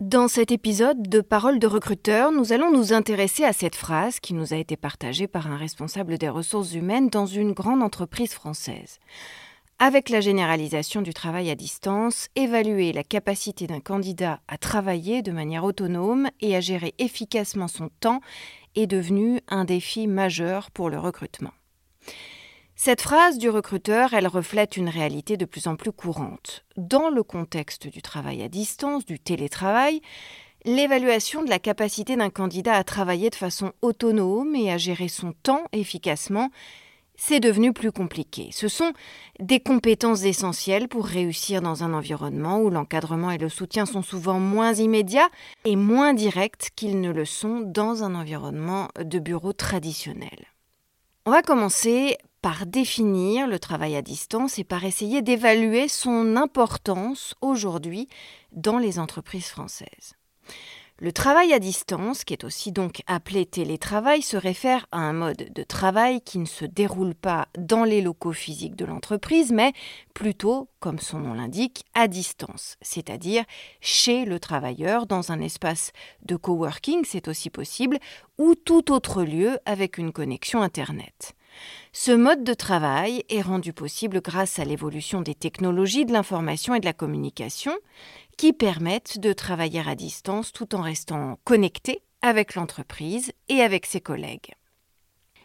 Dans cet épisode de Parole de recruteur, nous allons nous intéresser à cette phrase qui nous a été partagée par un responsable des ressources humaines dans une grande entreprise française. Avec la généralisation du travail à distance, évaluer la capacité d'un candidat à travailler de manière autonome et à gérer efficacement son temps est devenu un défi majeur pour le recrutement. Cette phrase du recruteur, elle reflète une réalité de plus en plus courante. Dans le contexte du travail à distance, du télétravail, l'évaluation de la capacité d'un candidat à travailler de façon autonome et à gérer son temps efficacement c'est devenu plus compliqué. Ce sont des compétences essentielles pour réussir dans un environnement où l'encadrement et le soutien sont souvent moins immédiats et moins directs qu'ils ne le sont dans un environnement de bureau traditionnel. On va commencer par définir le travail à distance et par essayer d'évaluer son importance aujourd'hui dans les entreprises françaises. Le travail à distance, qui est aussi donc appelé télétravail, se réfère à un mode de travail qui ne se déroule pas dans les locaux physiques de l'entreprise, mais plutôt, comme son nom l'indique, à distance, c'est-à-dire chez le travailleur, dans un espace de coworking, c'est aussi possible, ou tout autre lieu avec une connexion Internet. Ce mode de travail est rendu possible grâce à l'évolution des technologies de l'information et de la communication qui permettent de travailler à distance tout en restant connecté avec l'entreprise et avec ses collègues.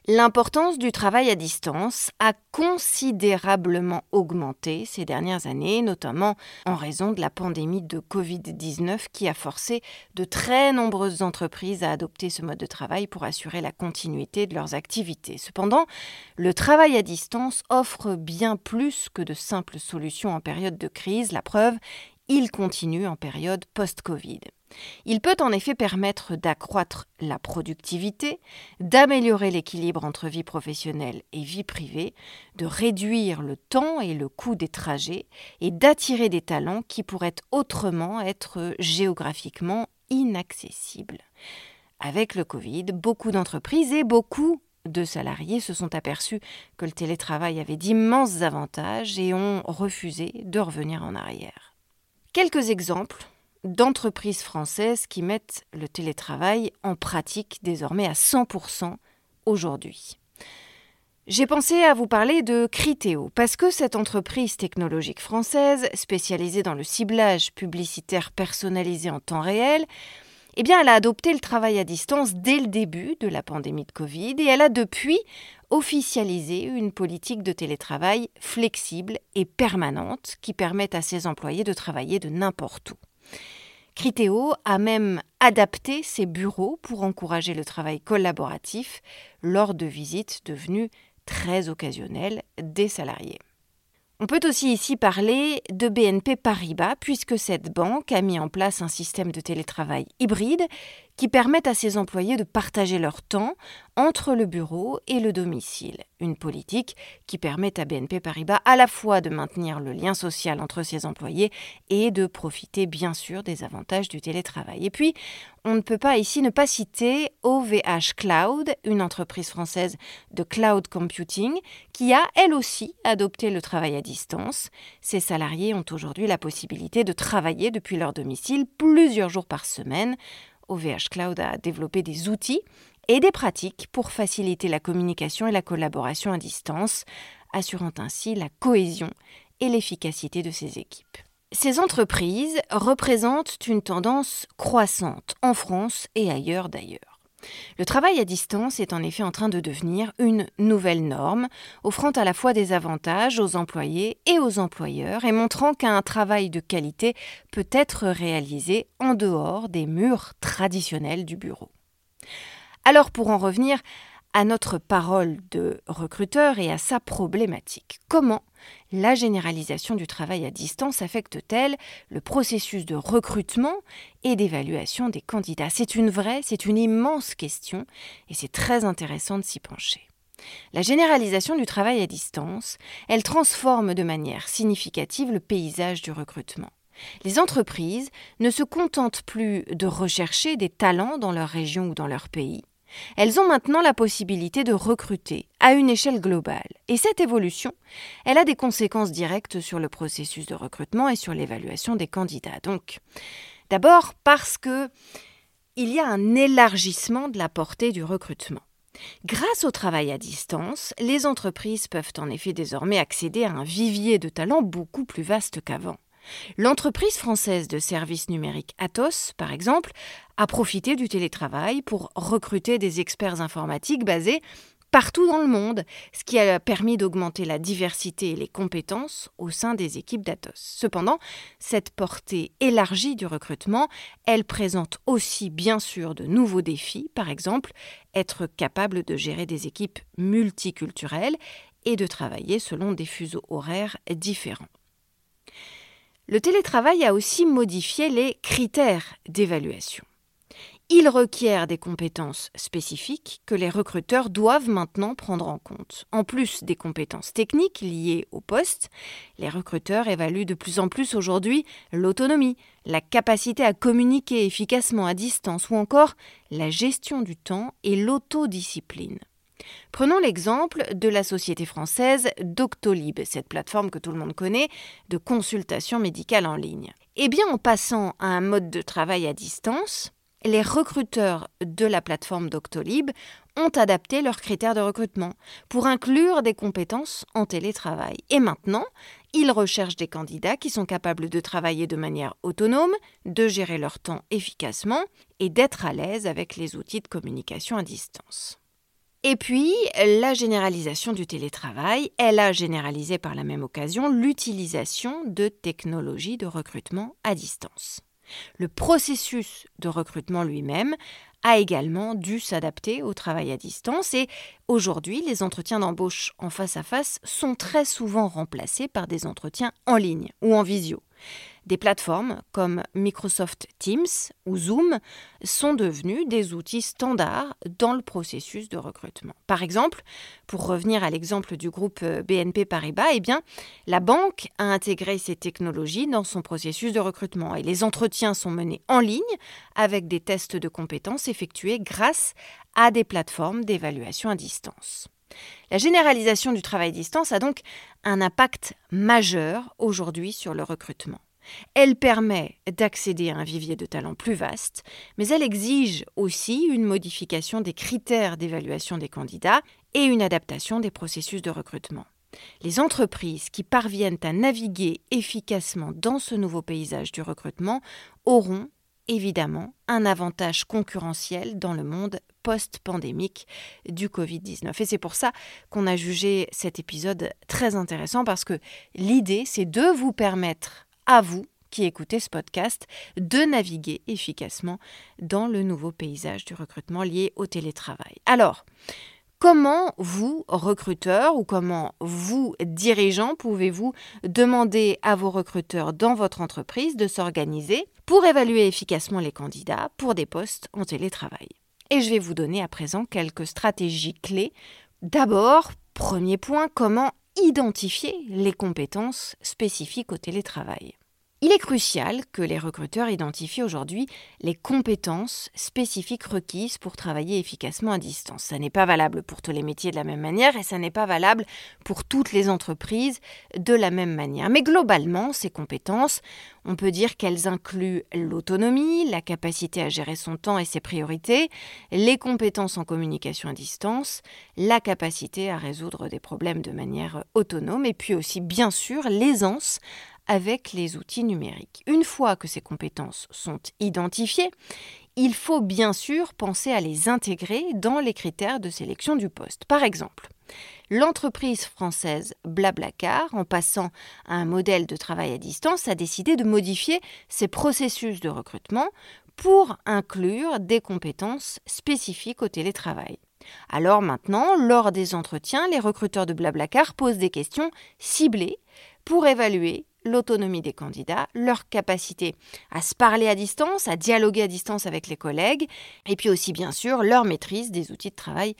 L'importance du travail à distance a considérablement augmenté ces dernières années, notamment en raison de la pandémie de Covid-19 qui a forcé de très nombreuses entreprises à adopter ce mode de travail pour assurer la continuité de leurs activités. Cependant, le travail à distance offre bien plus que de simples solutions en période de crise. La preuve, il continue en période post-Covid. Il peut en effet permettre d'accroître la productivité, d'améliorer l'équilibre entre vie professionnelle et vie privée, de réduire le temps et le coût des trajets et d'attirer des talents qui pourraient autrement être géographiquement inaccessibles. Avec le Covid, beaucoup d'entreprises et beaucoup de salariés se sont aperçus que le télétravail avait d'immenses avantages et ont refusé de revenir en arrière. Quelques exemples d'entreprises françaises qui mettent le télétravail en pratique désormais à 100% aujourd'hui. J'ai pensé à vous parler de Criteo parce que cette entreprise technologique française spécialisée dans le ciblage publicitaire personnalisé en temps réel, eh bien, elle a adopté le travail à distance dès le début de la pandémie de Covid et elle a depuis officialisé une politique de télétravail flexible et permanente qui permet à ses employés de travailler de n'importe où. Criteo a même adapté ses bureaux pour encourager le travail collaboratif lors de visites devenues très occasionnelles des salariés. On peut aussi ici parler de BNP Paribas, puisque cette banque a mis en place un système de télétravail hybride qui permet à ses employés de partager leur temps entre le bureau et le domicile. Une politique qui permet à BNP Paribas à la fois de maintenir le lien social entre ses employés et de profiter bien sûr des avantages du télétravail. Et puis, on ne peut pas ici ne pas citer OVH Cloud, une entreprise française de cloud computing, qui a elle aussi adopté le travail à distance. Ses salariés ont aujourd'hui la possibilité de travailler depuis leur domicile plusieurs jours par semaine OVH Cloud a développé des outils et des pratiques pour faciliter la communication et la collaboration à distance, assurant ainsi la cohésion et l'efficacité de ses équipes. Ces entreprises représentent une tendance croissante en France et ailleurs d'ailleurs. Le travail à distance est en effet en train de devenir une nouvelle norme, offrant à la fois des avantages aux employés et aux employeurs et montrant qu'un travail de qualité peut être réalisé en dehors des murs traditionnels du bureau. Alors pour en revenir à notre parole de recruteur et à sa problématique. Comment la généralisation du travail à distance affecte-t-elle le processus de recrutement et d'évaluation des candidats? C'est une vraie, c'est une immense question et c'est très intéressant de s'y pencher. La généralisation du travail à distance, elle transforme de manière significative le paysage du recrutement. Les entreprises ne se contentent plus de rechercher des talents dans leur région ou dans leur pays, elles ont maintenant la possibilité de recruter à une échelle globale. Et cette évolution, elle a des conséquences directes sur le processus de recrutement et sur l'évaluation des candidats. Donc, d'abord parce que il y a un élargissement de la portée du recrutement. Grâce au travail à distance, les entreprises peuvent en effet désormais accéder à un vivier de talents beaucoup plus vaste qu'avant. L'entreprise française de services numériques Atos, par exemple, a profité du télétravail pour recruter des experts informatiques basés partout dans le monde, ce qui a permis d'augmenter la diversité et les compétences au sein des équipes d'Atos. Cependant, cette portée élargie du recrutement, elle présente aussi bien sûr de nouveaux défis, par exemple être capable de gérer des équipes multiculturelles et de travailler selon des fuseaux horaires différents. Le télétravail a aussi modifié les critères d'évaluation. Il requiert des compétences spécifiques que les recruteurs doivent maintenant prendre en compte. En plus des compétences techniques liées au poste, les recruteurs évaluent de plus en plus aujourd'hui l'autonomie, la capacité à communiquer efficacement à distance ou encore la gestion du temps et l'autodiscipline. Prenons l'exemple de la société française Doctolib, cette plateforme que tout le monde connaît de consultation médicale en ligne. Eh bien, en passant à un mode de travail à distance, les recruteurs de la plateforme Doctolib ont adapté leurs critères de recrutement pour inclure des compétences en télétravail. Et maintenant, ils recherchent des candidats qui sont capables de travailler de manière autonome, de gérer leur temps efficacement et d'être à l'aise avec les outils de communication à distance. Et puis, la généralisation du télétravail, elle a généralisé par la même occasion l'utilisation de technologies de recrutement à distance. Le processus de recrutement lui-même a également dû s'adapter au travail à distance et aujourd'hui les entretiens d'embauche en face à face sont très souvent remplacés par des entretiens en ligne ou en visio. Des plateformes comme Microsoft Teams ou Zoom sont devenues des outils standards dans le processus de recrutement. Par exemple, pour revenir à l'exemple du groupe euh, BNP Paribas, eh bien, la banque a intégré ces technologies dans son processus de recrutement et les entretiens sont menés en ligne avec des tests de compétences effectués grâce à des plateformes d'évaluation à distance. La généralisation du travail à distance a donc un impact majeur aujourd'hui sur le recrutement. Elle permet d'accéder à un vivier de talents plus vaste, mais elle exige aussi une modification des critères d'évaluation des candidats et une adaptation des processus de recrutement. Les entreprises qui parviennent à naviguer efficacement dans ce nouveau paysage du recrutement auront évidemment un avantage concurrentiel dans le monde post-pandémique du Covid-19. Et c'est pour ça qu'on a jugé cet épisode très intéressant parce que l'idée, c'est de vous permettre à vous qui écoutez ce podcast de naviguer efficacement dans le nouveau paysage du recrutement lié au télétravail. Alors, Comment vous, recruteurs, ou comment vous, dirigeants, pouvez-vous demander à vos recruteurs dans votre entreprise de s'organiser pour évaluer efficacement les candidats pour des postes en télétravail? Et je vais vous donner à présent quelques stratégies clés. D'abord, premier point, comment identifier les compétences spécifiques au télétravail. Il est crucial que les recruteurs identifient aujourd'hui les compétences spécifiques requises pour travailler efficacement à distance. Ça n'est pas valable pour tous les métiers de la même manière et ça n'est pas valable pour toutes les entreprises de la même manière. Mais globalement, ces compétences, on peut dire qu'elles incluent l'autonomie, la capacité à gérer son temps et ses priorités, les compétences en communication à distance, la capacité à résoudre des problèmes de manière autonome et puis aussi bien sûr l'aisance avec les outils numériques. Une fois que ces compétences sont identifiées, il faut bien sûr penser à les intégrer dans les critères de sélection du poste. Par exemple, l'entreprise française Blablacar, en passant à un modèle de travail à distance, a décidé de modifier ses processus de recrutement pour inclure des compétences spécifiques au télétravail. Alors maintenant, lors des entretiens, les recruteurs de Blablacar posent des questions ciblées pour évaluer l'autonomie des candidats, leur capacité à se parler à distance, à dialoguer à distance avec les collègues, et puis aussi bien sûr leur maîtrise des outils de travail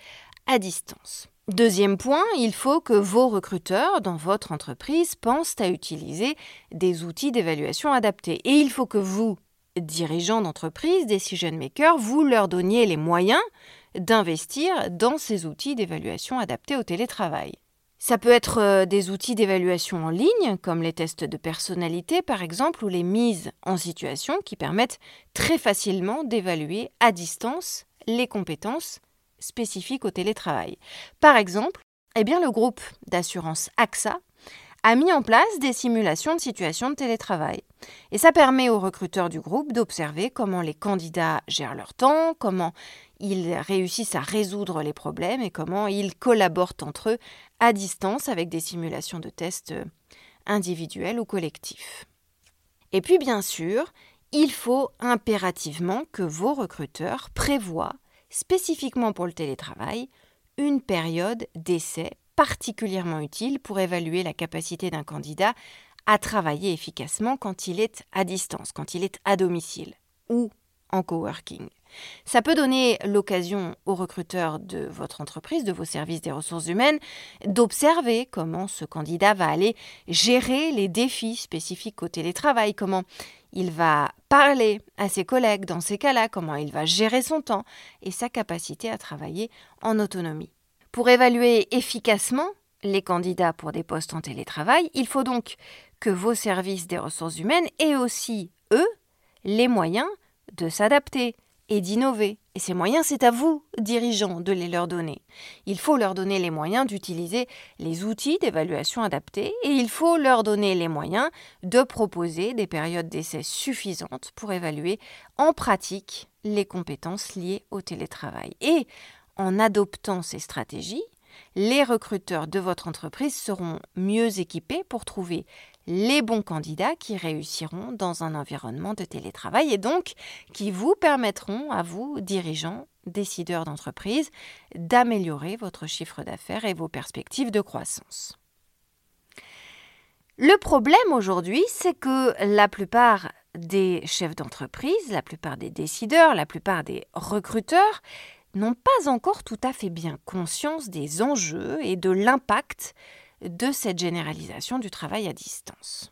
à distance. Deuxième point, il faut que vos recruteurs dans votre entreprise pensent à utiliser des outils d'évaluation adaptés. Et il faut que vous, dirigeants d'entreprise, decision makers, vous leur donniez les moyens d'investir dans ces outils d'évaluation adaptés au télétravail. Ça peut être euh, des outils d'évaluation en ligne, comme les tests de personnalité par exemple, ou les mises en situation qui permettent très facilement d'évaluer à distance les compétences spécifiques au télétravail. Par exemple, eh bien, le groupe d'assurance AXA a mis en place des simulations de situations de télétravail. Et ça permet aux recruteurs du groupe d'observer comment les candidats gèrent leur temps, comment ils réussissent à résoudre les problèmes et comment ils collaborent entre eux à distance avec des simulations de tests individuels ou collectifs. Et puis bien sûr, il faut impérativement que vos recruteurs prévoient, spécifiquement pour le télétravail, une période d'essai particulièrement utile pour évaluer la capacité d'un candidat à travailler efficacement quand il est à distance, quand il est à domicile ou en coworking. Ça peut donner l'occasion aux recruteurs de votre entreprise, de vos services des ressources humaines, d'observer comment ce candidat va aller gérer les défis spécifiques au télétravail, comment il va parler à ses collègues dans ces cas-là, comment il va gérer son temps et sa capacité à travailler en autonomie. Pour évaluer efficacement les candidats pour des postes en télétravail, il faut donc que vos services des ressources humaines aient aussi, eux, les moyens de s'adapter et d'innover. Et ces moyens, c'est à vous, dirigeants, de les leur donner. Il faut leur donner les moyens d'utiliser les outils d'évaluation adaptés et il faut leur donner les moyens de proposer des périodes d'essai suffisantes pour évaluer en pratique les compétences liées au télétravail. Et en adoptant ces stratégies, les recruteurs de votre entreprise seront mieux équipés pour trouver les bons candidats qui réussiront dans un environnement de télétravail et donc qui vous permettront à vous, dirigeants, décideurs d'entreprise, d'améliorer votre chiffre d'affaires et vos perspectives de croissance. Le problème aujourd'hui, c'est que la plupart des chefs d'entreprise, la plupart des décideurs, la plupart des recruteurs n'ont pas encore tout à fait bien conscience des enjeux et de l'impact de cette généralisation du travail à distance.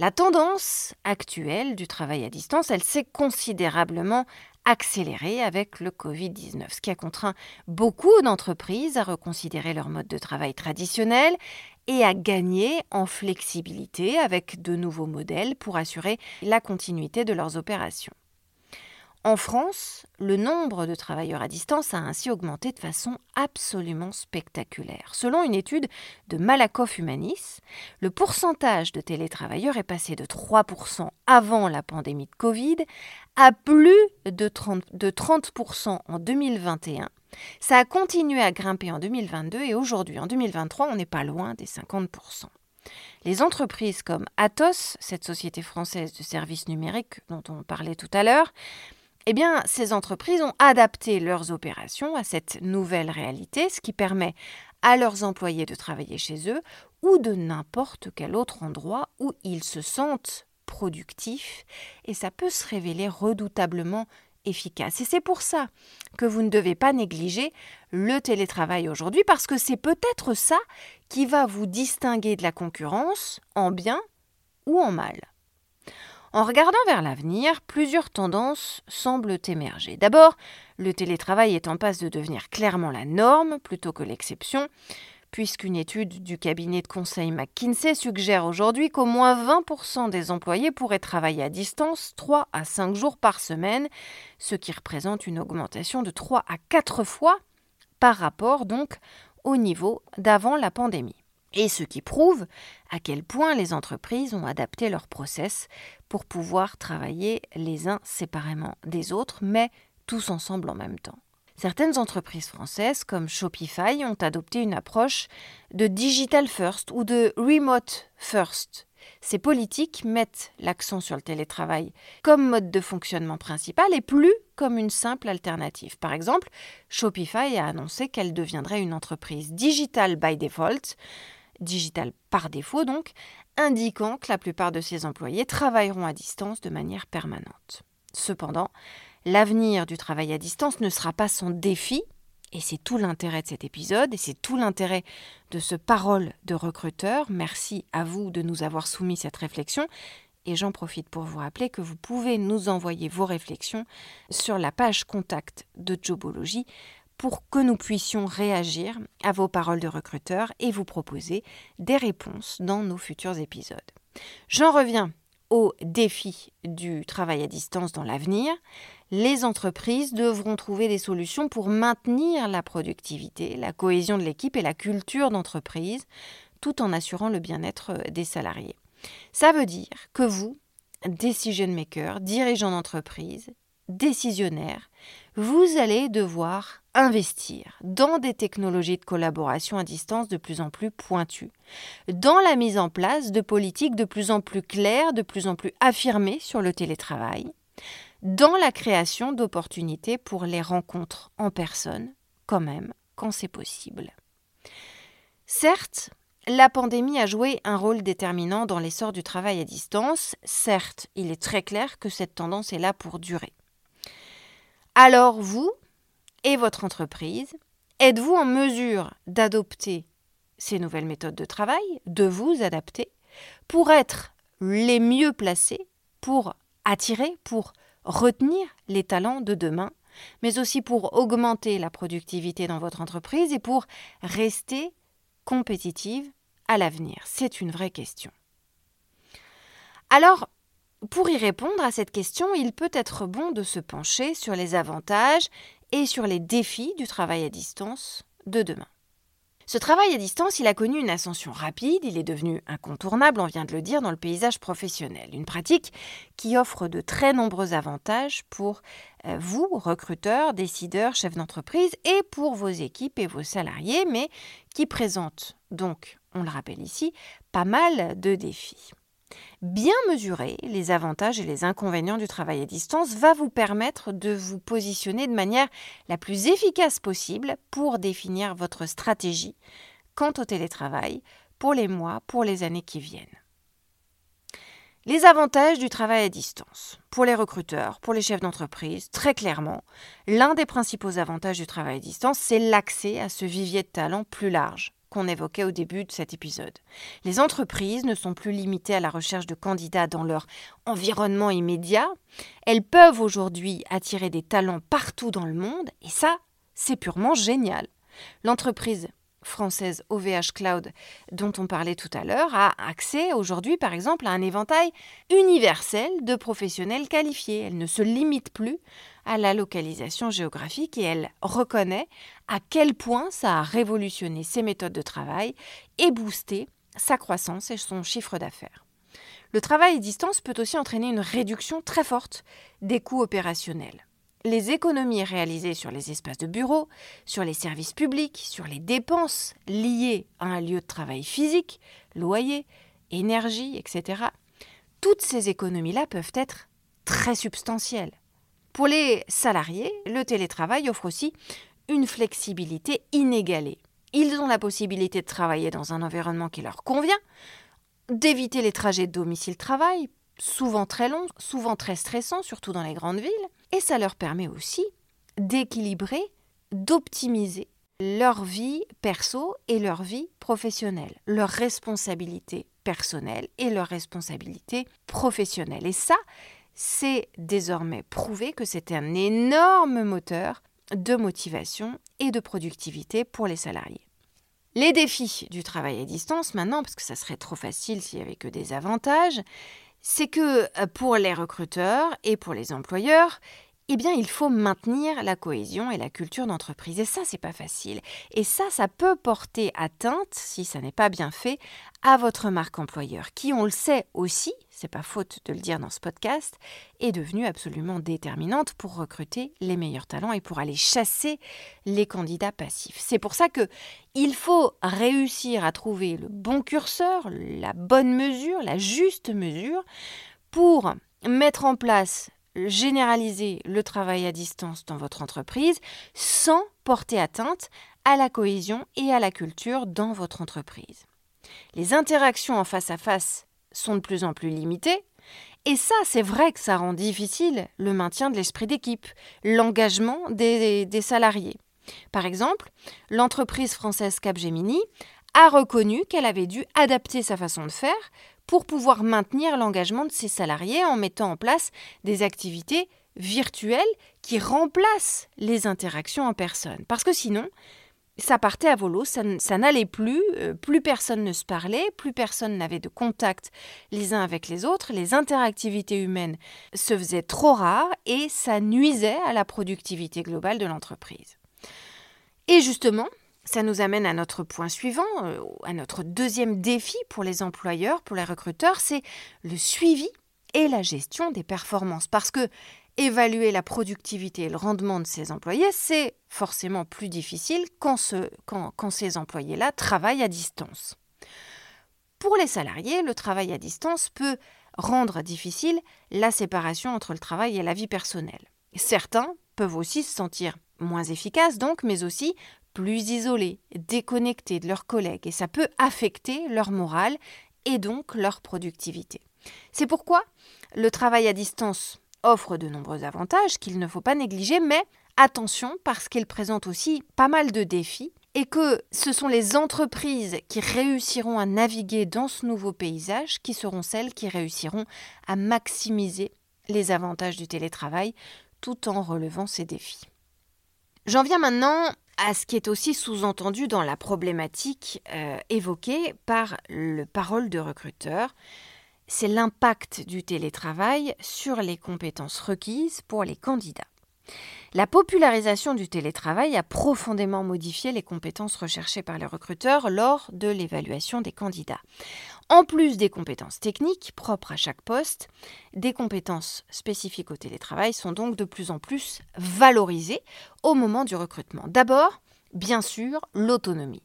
La tendance actuelle du travail à distance, elle s'est considérablement accélérée avec le Covid-19, ce qui a contraint beaucoup d'entreprises à reconsidérer leur mode de travail traditionnel et à gagner en flexibilité avec de nouveaux modèles pour assurer la continuité de leurs opérations. En France, le nombre de travailleurs à distance a ainsi augmenté de façon absolument spectaculaire. Selon une étude de Malakoff Humanis, le pourcentage de télétravailleurs est passé de 3% avant la pandémie de Covid à plus de 30%, en 2021. Ça a continué à grimper en 2022 et aujourd'hui, en 2023, on n'est pas loin des 50%. Les entreprises comme Atos, cette société française de services numériques dont on parlait tout à l'heure, eh bien, ces entreprises ont adapté leurs opérations à cette nouvelle réalité, ce qui permet à leurs employés de travailler chez eux ou de n'importe quel autre endroit où ils se sentent productifs et ça peut se révéler redoutablement efficace. Et c'est pour ça que vous ne devez pas négliger le télétravail aujourd'hui parce que c'est peut-être ça qui va vous distinguer de la concurrence en bien ou en mal. En regardant vers l'avenir, plusieurs tendances semblent émerger. D'abord, le télétravail est en passe de devenir clairement la norme plutôt que l'exception, puisqu'une étude du cabinet de conseil McKinsey suggère aujourd'hui qu'au moins 20% des employés pourraient travailler à distance 3 à 5 jours par semaine, ce qui représente une augmentation de 3 à 4 fois par rapport donc au niveau d'avant la pandémie. Et ce qui prouve à quel point les entreprises ont adapté leur process pour pouvoir travailler les uns séparément des autres, mais tous ensemble en même temps. Certaines entreprises françaises, comme Shopify, ont adopté une approche de digital first ou de remote first. Ces politiques mettent l'accent sur le télétravail comme mode de fonctionnement principal et plus comme une simple alternative. Par exemple, Shopify a annoncé qu'elle deviendrait une entreprise digital by default, digital par défaut donc, indiquant que la plupart de ses employés travailleront à distance de manière permanente. Cependant, l'avenir du travail à distance ne sera pas son défi, et c'est tout l'intérêt de cet épisode, et c'est tout l'intérêt de ce parole de recruteur. Merci à vous de nous avoir soumis cette réflexion. Et j'en profite pour vous rappeler que vous pouvez nous envoyer vos réflexions sur la page contact de Jobology pour que nous puissions réagir à vos paroles de recruteur et vous proposer des réponses dans nos futurs épisodes. J'en reviens au défi du travail à distance dans l'avenir. Les entreprises devront trouver des solutions pour maintenir la productivité, la cohésion de l'équipe et la culture d'entreprise, tout en assurant le bien-être des salariés. Ça veut dire que vous, decision maker, dirigeants d'entreprise, décisionnaires, vous allez devoir investir dans des technologies de collaboration à distance de plus en plus pointues, dans la mise en place de politiques de plus en plus claires, de plus en plus affirmées sur le télétravail, dans la création d'opportunités pour les rencontres en personne, quand même, quand c'est possible. Certes, la pandémie a joué un rôle déterminant dans l'essor du travail à distance. Certes, il est très clair que cette tendance est là pour durer. Alors vous et votre entreprise, êtes-vous en mesure d'adopter ces nouvelles méthodes de travail, de vous adapter, pour être les mieux placés, pour attirer, pour retenir les talents de demain, mais aussi pour augmenter la productivité dans votre entreprise et pour rester compétitive à l'avenir? C'est une vraie question. Alors, pour y répondre à cette question, il peut être bon de se pencher sur les avantages et sur les défis du travail à distance de demain. Ce travail à distance, il a connu une ascension rapide, il est devenu incontournable, on vient de le dire, dans le paysage professionnel. Une pratique qui offre de très nombreux avantages pour euh, vous, recruteurs, décideurs, chefs d'entreprise, et pour vos équipes et vos salariés, mais qui présente donc, on le rappelle ici, pas mal de défis. Bien mesurer les avantages et les inconvénients du travail à distance va vous permettre de vous positionner de manière la plus efficace possible pour définir votre stratégie quant au télétravail pour les mois, pour les années qui viennent. Les avantages du travail à distance. Pour les recruteurs, pour les chefs d'entreprise, très clairement, l'un des principaux avantages du travail à distance, c'est l'accès à ce vivier de talent plus large qu'on évoquait au début de cet épisode. Les entreprises ne sont plus limitées à la recherche de candidats dans leur environnement immédiat. Elles peuvent aujourd'hui attirer des talents partout dans le monde et ça, c'est purement génial. L'entreprise française OVH Cloud dont on parlait tout à l'heure a accès aujourd'hui par exemple à un éventail universel de professionnels qualifiés. Elle ne se limite plus à la localisation géographique et elle reconnaît à quel point ça a révolutionné ses méthodes de travail et boosté sa croissance et son chiffre d'affaires. Le travail à distance peut aussi entraîner une réduction très forte des coûts opérationnels les économies réalisées sur les espaces de bureau, sur les services publics, sur les dépenses liées à un lieu de travail physique, loyer, énergie, etc., toutes ces économies-là peuvent être très substantielles. Pour les salariés, le télétravail offre aussi une flexibilité inégalée. Ils ont la possibilité de travailler dans un environnement qui leur convient, d'éviter les trajets domicile-travail, souvent très longs, souvent très stressants, surtout dans les grandes villes, et ça leur permet aussi d'équilibrer, d'optimiser leur vie perso et leur vie professionnelle, leur responsabilité personnelle et leur responsabilité professionnelle. Et ça, c'est désormais prouvé que c'est un énorme moteur de motivation et de productivité pour les salariés. Les défis du travail à distance maintenant, parce que ça serait trop facile s'il n'y avait que des avantages, c'est que euh, pour les recruteurs et pour les employeurs, eh bien, il faut maintenir la cohésion et la culture d'entreprise. Et ça, c'est pas facile. Et ça, ça peut porter atteinte, si ça n'est pas bien fait, à votre marque employeur, qui, on le sait aussi, c'est pas faute de le dire dans ce podcast, est devenue absolument déterminante pour recruter les meilleurs talents et pour aller chasser les candidats passifs. C'est pour ça que il faut réussir à trouver le bon curseur, la bonne mesure, la juste mesure pour mettre en place généraliser le travail à distance dans votre entreprise sans porter atteinte à la cohésion et à la culture dans votre entreprise. Les interactions en face à face sont de plus en plus limitées, et ça, c'est vrai que ça rend difficile le maintien de l'esprit d'équipe, l'engagement des, salariés. Par exemple, l'entreprise française Capgemini a reconnu qu'elle avait dû adapter sa façon de faire pour pouvoir maintenir l'engagement de ses salariés en mettant en place des activités virtuelles qui remplacent les interactions en personne. Parce que sinon, ça partait à volo, ça, ça n'allait plus, euh, plus personne ne se parlait, plus personne n'avait de contact les uns avec les autres, les interactivités humaines se faisaient trop rares et ça nuisait à la productivité globale de l'entreprise. Et justement, ça nous amène à notre point suivant, euh, à notre deuxième défi pour les employeurs, pour les recruteurs, c'est le suivi et la gestion des performances. Parce que évaluer la productivité et le rendement de ces employés, c'est forcément plus difficile quand, quand ces employés-là travaillent à distance. Pour les salariés, le travail à distance peut rendre difficile la séparation entre le travail et la vie personnelle. Certains peuvent aussi se sentir moins efficaces donc, mais aussi plus isolés, déconnectés de leurs collègues, et ça peut affecter leur morale et donc leur productivité. C'est pourquoi le travail à distance offre de nombreux avantages qu'il ne faut pas négliger, mais attention parce qu'il présente aussi pas mal de défis et que ce sont les entreprises qui réussiront à naviguer dans ce nouveau paysage qui seront celles qui réussiront à maximiser les avantages du télétravail tout en relevant ces défis. J'en viens maintenant à ce qui est aussi sous-entendu dans la problématique euh, évoquée par le parole de recruteur, c'est l'impact du télétravail sur les compétences requises pour les candidats. La popularisation du télétravail a profondément modifié les compétences recherchées par les recruteurs lors de l'évaluation des candidats. En plus des compétences techniques propres à chaque poste, des compétences spécifiques au télétravail sont donc de plus en plus valorisées au moment du recrutement. D'abord, bien sûr, l'autonomie,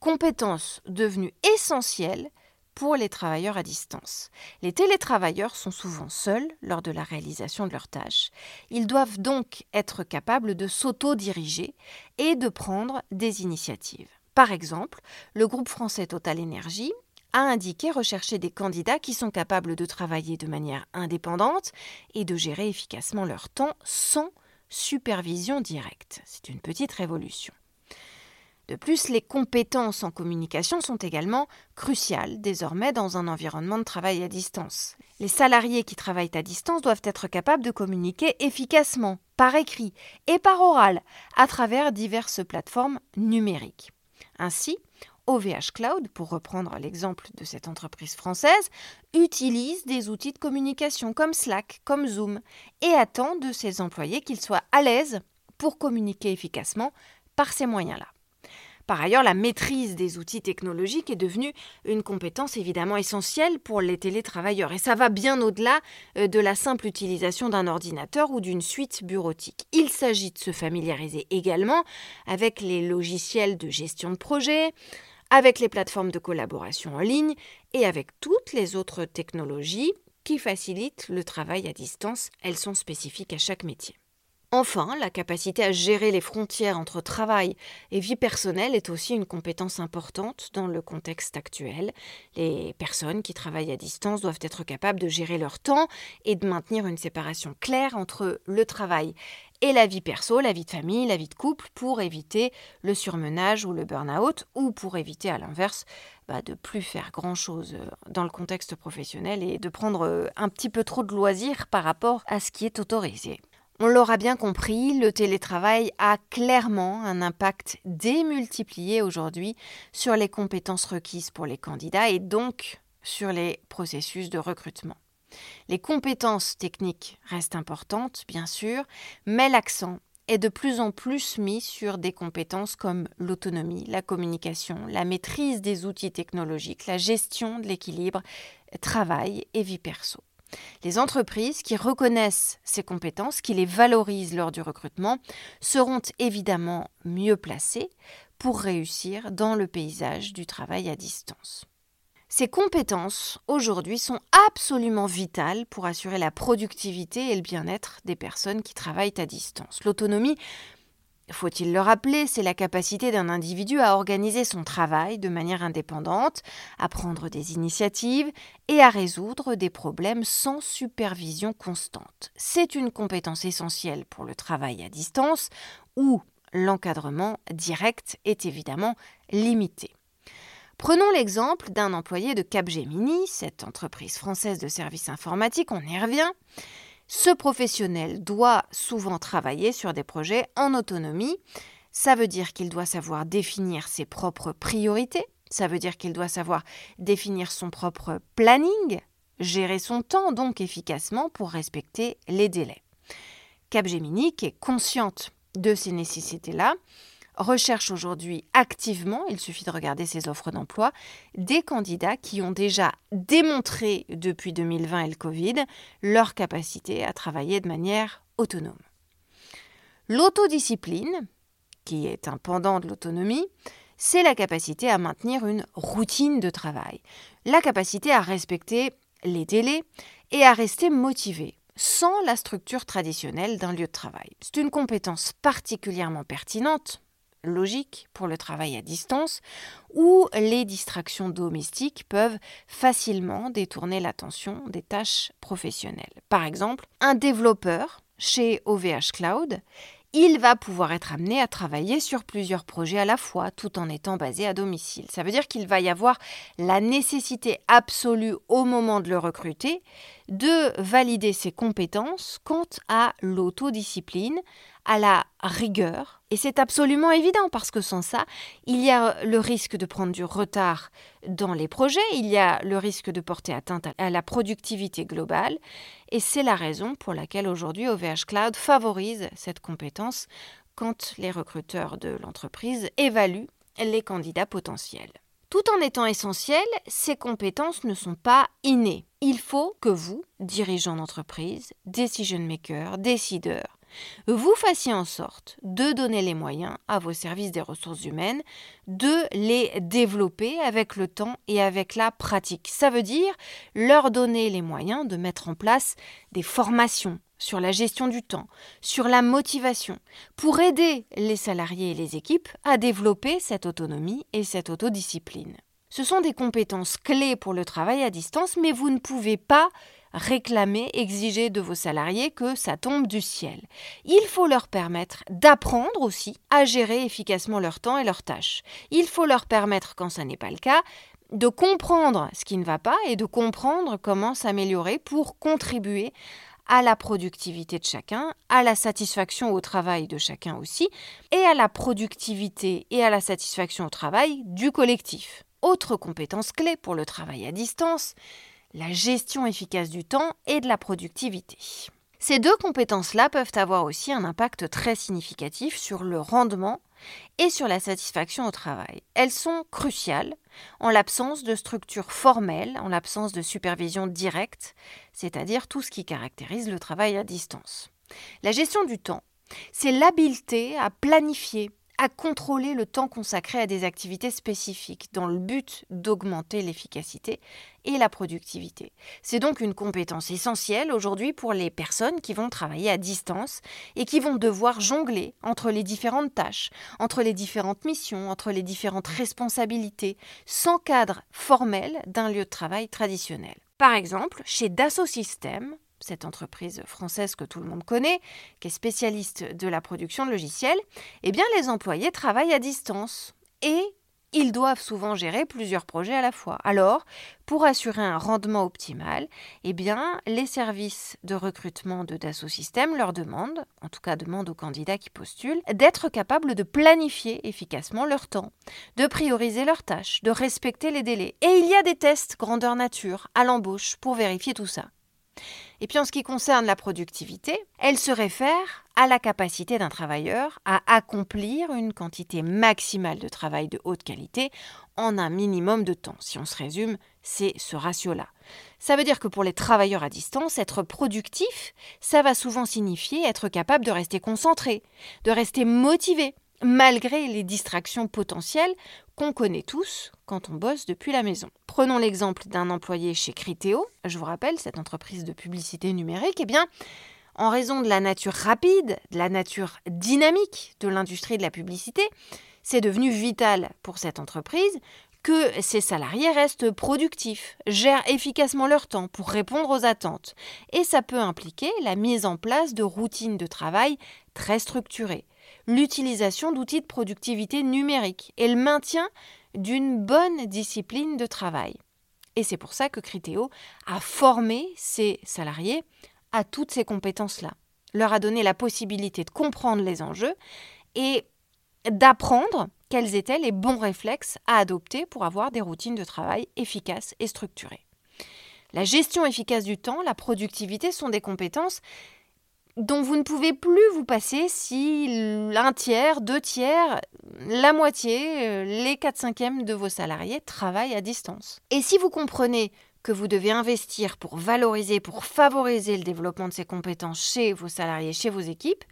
compétence devenue essentielle pour les travailleurs à distance. Les télétravailleurs sont souvent seuls lors de la réalisation de leurs tâches. Ils doivent donc être capables de s'auto-diriger et de prendre des initiatives. Par exemple, le groupe français Total Énergie a indiqué rechercher des candidats qui sont capables de travailler de manière indépendante et de gérer efficacement leur temps sans supervision directe. C'est une petite révolution. De plus, les compétences en communication sont également cruciales désormais dans un environnement de travail à distance. Les salariés qui travaillent à distance doivent être capables de communiquer efficacement, par écrit et par oral, à travers diverses plateformes numériques. Ainsi, OVH Cloud, pour reprendre l'exemple de cette entreprise française, utilise des outils de communication comme Slack, comme Zoom, et attend de ses employés qu'ils soient à l'aise pour communiquer efficacement par ces moyens-là. Par ailleurs, la maîtrise des outils technologiques est devenue une compétence évidemment essentielle pour les télétravailleurs. Et ça va bien au-delà euh, de la simple utilisation d'un ordinateur ou d'une suite bureautique. Il s'agit de se familiariser également avec les logiciels de gestion de projet, avec les plateformes de collaboration en ligne et avec toutes les autres technologies qui facilitent le travail à distance. Elles sont spécifiques à chaque métier. Enfin, la capacité à gérer les frontières entre travail et vie personnelle est aussi une compétence importante dans le contexte actuel. Les personnes qui travaillent à distance doivent être capables de gérer leur temps et de maintenir une séparation claire entre le travail et la vie perso, la vie de famille, la vie de couple, pour éviter le surmenage ou le burn-out, ou pour éviter à l'inverse bah, de plus faire grand-chose euh, dans le contexte professionnel et de prendre euh, un petit peu trop de loisirs par rapport à ce qui est autorisé. On l'aura bien compris, le télétravail a clairement un impact démultiplié aujourd'hui sur les compétences requises pour les candidats et donc sur les processus de recrutement. Les compétences techniques restent importantes, bien sûr, mais l'accent est de plus en plus mis sur des compétences comme l'autonomie, la communication, la maîtrise des outils technologiques, la gestion de l'équilibre travail et vie perso. Les entreprises qui reconnaissent ces compétences, qui les valorisent lors du recrutement, seront évidemment mieux placées pour réussir dans le paysage du travail à distance. Ces compétences, aujourd'hui, sont absolument vitales pour assurer la productivité et le bien-être des personnes qui travaillent à distance. L'autonomie, faut-il le rappeler, c'est la capacité d'un individu à organiser son travail de manière indépendante, à prendre des initiatives et à résoudre des problèmes sans supervision constante. C'est une compétence essentielle pour le travail à distance où l'encadrement direct est évidemment limité. Prenons l'exemple d'un employé de Capgemini, cette entreprise française de services informatiques, on y revient. Ce professionnel doit souvent travailler sur des projets en autonomie. Ça veut dire qu'il doit savoir définir ses propres priorités, ça veut dire qu'il doit savoir définir son propre planning, gérer son temps donc efficacement pour respecter les délais. Capgemini, qui est consciente de ces nécessités-là, recherche aujourd'hui activement, il suffit de regarder ses offres d'emploi, des candidats qui ont déjà démontré depuis 2020 et le Covid leur capacité à travailler de manière autonome. L'autodiscipline, qui est un pendant de l'autonomie, c'est la capacité à maintenir une routine de travail, la capacité à respecter les délais et à rester motivé sans la structure traditionnelle d'un lieu de travail. C'est une compétence particulièrement pertinente logique pour le travail à distance, où les distractions domestiques peuvent facilement détourner l'attention des tâches professionnelles. Par exemple, un développeur chez OVH Cloud il va pouvoir être amené à travailler sur plusieurs projets à la fois tout en étant basé à domicile. Ça veut dire qu'il va y avoir la nécessité absolue au moment de le recruter de valider ses compétences quant à l'autodiscipline, à la rigueur. Et c'est absolument évident parce que sans ça, il y a le risque de prendre du retard dans les projets, il y a le risque de porter atteinte à la productivité globale. Et c'est la raison pour laquelle aujourd'hui OVH Cloud favorise cette compétence quand les recruteurs de l'entreprise évaluent les candidats potentiels. Tout en étant essentielles, ces compétences ne sont pas innées. Il faut que vous, dirigeants d'entreprise, decision makers, décideurs, vous fassiez en sorte de donner les moyens à vos services des ressources humaines de les développer avec le temps et avec la pratique. Ça veut dire leur donner les moyens de mettre en place des formations sur la gestion du temps, sur la motivation, pour aider les salariés et les équipes à développer cette autonomie et cette autodiscipline. Ce sont des compétences clés pour le travail à distance, mais vous ne pouvez pas réclamer, exiger de vos salariés que ça tombe du ciel. Il faut leur permettre d'apprendre aussi à gérer efficacement leur temps et leurs tâches. Il faut leur permettre, quand ça n'est pas le cas, de comprendre ce qui ne va pas et de comprendre comment s'améliorer pour contribuer à la productivité de chacun, à la satisfaction au travail de chacun aussi, et à la productivité et à la satisfaction au travail du collectif. Autre compétence clé pour le travail à distance, la gestion efficace du temps et de la productivité. Ces deux compétences-là peuvent avoir aussi un impact très significatif sur le rendement et sur la satisfaction au travail. Elles sont cruciales en l'absence de structure formelle, en l'absence de supervision directe, c'est-à-dire tout ce qui caractérise le travail à distance. La gestion du temps, c'est l'habileté à planifier à contrôler le temps consacré à des activités spécifiques dans le but d'augmenter l'efficacité et la productivité. C'est donc une compétence essentielle aujourd'hui pour les personnes qui vont travailler à distance et qui vont devoir jongler entre les différentes tâches, entre les différentes missions, entre les différentes responsabilités, sans cadre formel d'un lieu de travail traditionnel. Par exemple, chez Dassault Systèmes, cette entreprise française que tout le monde connaît, qui est spécialiste de la production de logiciels, eh bien les employés travaillent à distance et ils doivent souvent gérer plusieurs projets à la fois. Alors, pour assurer un rendement optimal, eh bien, les services de recrutement de Dassault Systèmes leur demandent, en tout cas demandent aux candidats qui postulent, d'être capables de planifier efficacement leur temps, de prioriser leurs tâches, de respecter les délais. Et il y a des tests grandeur nature à l'embauche pour vérifier tout ça. Et puis en ce qui concerne la productivité, elle se réfère à la capacité d'un travailleur à accomplir une quantité maximale de travail de haute qualité en un minimum de temps. Si on se résume, c'est ce ratio-là. Ça veut dire que pour les travailleurs à distance, être productif, ça va souvent signifier être capable de rester concentré, de rester motivé, malgré les distractions potentielles qu'on connaît tous quand on bosse depuis la maison. Prenons l'exemple d'un employé chez Criteo, je vous rappelle, cette entreprise de publicité numérique, eh bien, en raison de la nature rapide, de la nature dynamique de l'industrie de la publicité, c'est devenu vital pour cette entreprise que ses salariés restent productifs, gèrent efficacement leur temps pour répondre aux attentes. Et ça peut impliquer la mise en place de routines de travail très structurées, l'utilisation d'outils de productivité numérique et le maintien d'une bonne discipline de travail. Et c'est pour ça que Criteo a formé ses salariés à toutes ces compétences-là, leur a donné la possibilité de comprendre les enjeux et d'apprendre quels étaient les bons réflexes à adopter pour avoir des routines de travail efficaces et structurées. La gestion efficace du temps, la productivité sont des compétences dont vous ne pouvez plus vous passer si un tiers, deux tiers, la moitié, euh, les 4 cinquièmes de vos salariés travaillent à distance. Et si vous comprenez que vous devez investir pour valoriser, pour favoriser le développement de ces compétences chez vos salariés, chez vos équipes,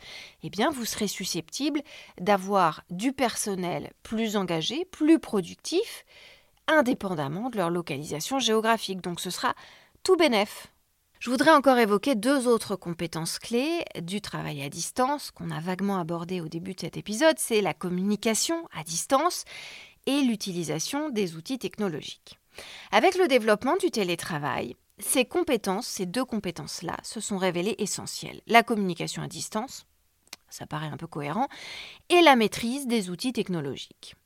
eh bien vous serez susceptible d'avoir du personnel plus engagé, plus productif, indépendamment de leur localisation géographique. Donc ce sera tout bénef je voudrais encore évoquer deux autres compétences clés du travail à distance qu'on a vaguement abordé au début de cet épisode, c'est la communication à distance et l'utilisation des outils technologiques. Avec le développement du télétravail, ces compétences, ces deux compétences-là, se sont révélées essentielles. La communication à distance, ça paraît un peu cohérent, et la maîtrise des outils technologiques.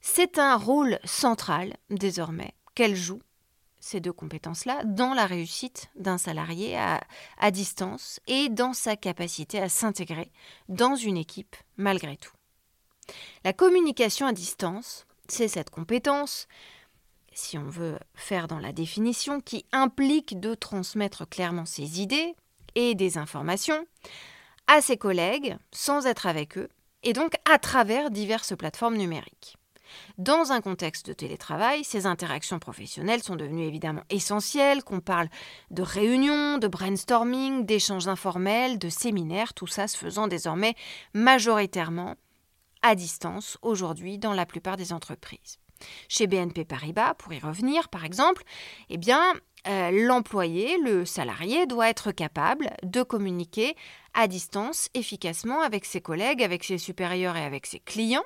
C'est un rôle central désormais qu'elle joue ces deux compétences-là dans la réussite d'un salarié à, distance et dans sa capacité à s'intégrer dans une équipe malgré tout. La communication à distance, c'est cette compétence, si on veut faire dans la définition, qui implique de transmettre clairement ses idées et des informations à ses collègues sans être avec eux, et donc à travers diverses plateformes numériques. Dans un contexte de télétravail, ces interactions professionnelles sont devenues évidemment essentielles, qu'on parle de réunions, de brainstorming, d'échanges informels, de séminaires, tout ça se faisant désormais majoritairement à distance aujourd'hui dans la plupart des entreprises. Chez BNP Paribas, pour y revenir par exemple, eh bien, euh, l'employé, le salarié, doit être capable de communiquer à distance efficacement avec ses collègues, avec ses supérieurs et avec ses clients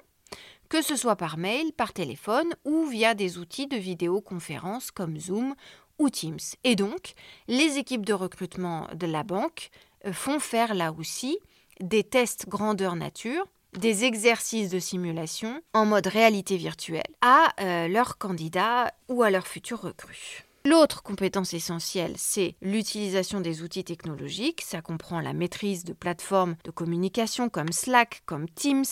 que ce soit par mail, par téléphone ou via des outils de vidéoconférence comme Zoom ou Teams. Et donc, les équipes de recrutement de la banque euh, font faire là aussi des tests grandeur nature des exercices de simulation en mode réalité virtuelle à euh, leurs candidats ou à leurs futurs recrues. L'autre compétence essentielle, c'est l'utilisation des outils technologiques. Ça comprend la maîtrise de plateformes de communication comme Slack, comme Teams,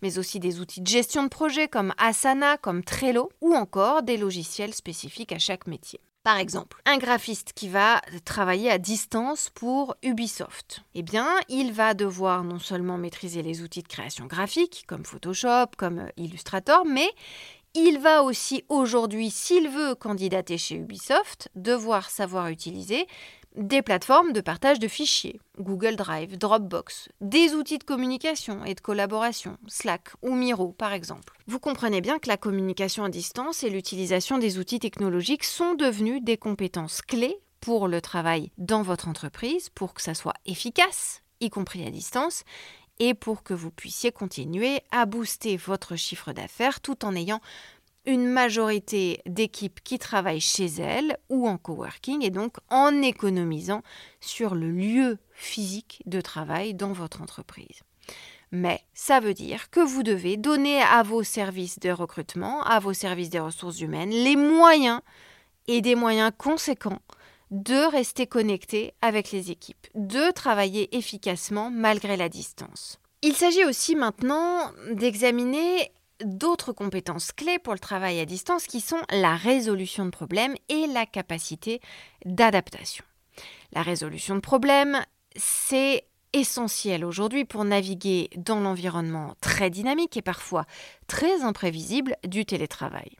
mais aussi des outils de gestion de projet comme Asana, comme Trello, ou encore des logiciels spécifiques à chaque métier. Par exemple, un graphiste qui va travailler à distance pour Ubisoft, eh bien, il va devoir non seulement maîtriser les outils de création graphique comme Photoshop, comme Illustrator, mais il va aussi aujourd'hui, s'il veut candidater chez Ubisoft, devoir savoir utiliser des plateformes de partage de fichiers, Google Drive, Dropbox, des outils de communication et de collaboration, Slack ou Miro par exemple. Vous comprenez bien que la communication à distance et l'utilisation des outils technologiques sont devenus des compétences clés pour le travail dans votre entreprise, pour que ça soit efficace, y compris à distance, et pour que vous puissiez continuer à booster votre chiffre d'affaires tout en ayant une majorité d'équipes qui travaillent chez elles ou en coworking et donc en économisant sur le lieu physique de travail dans votre entreprise. Mais ça veut dire que vous devez donner à vos services de recrutement, à vos services des ressources humaines, les moyens et des moyens conséquents de rester connecté avec les équipes, de travailler efficacement malgré la distance. Il s'agit aussi maintenant d'examiner d'autres compétences clés pour le travail à distance qui sont la résolution de problèmes et la capacité d'adaptation. La résolution de problèmes, c'est essentiel aujourd'hui pour naviguer dans l'environnement très dynamique et parfois très imprévisible du télétravail.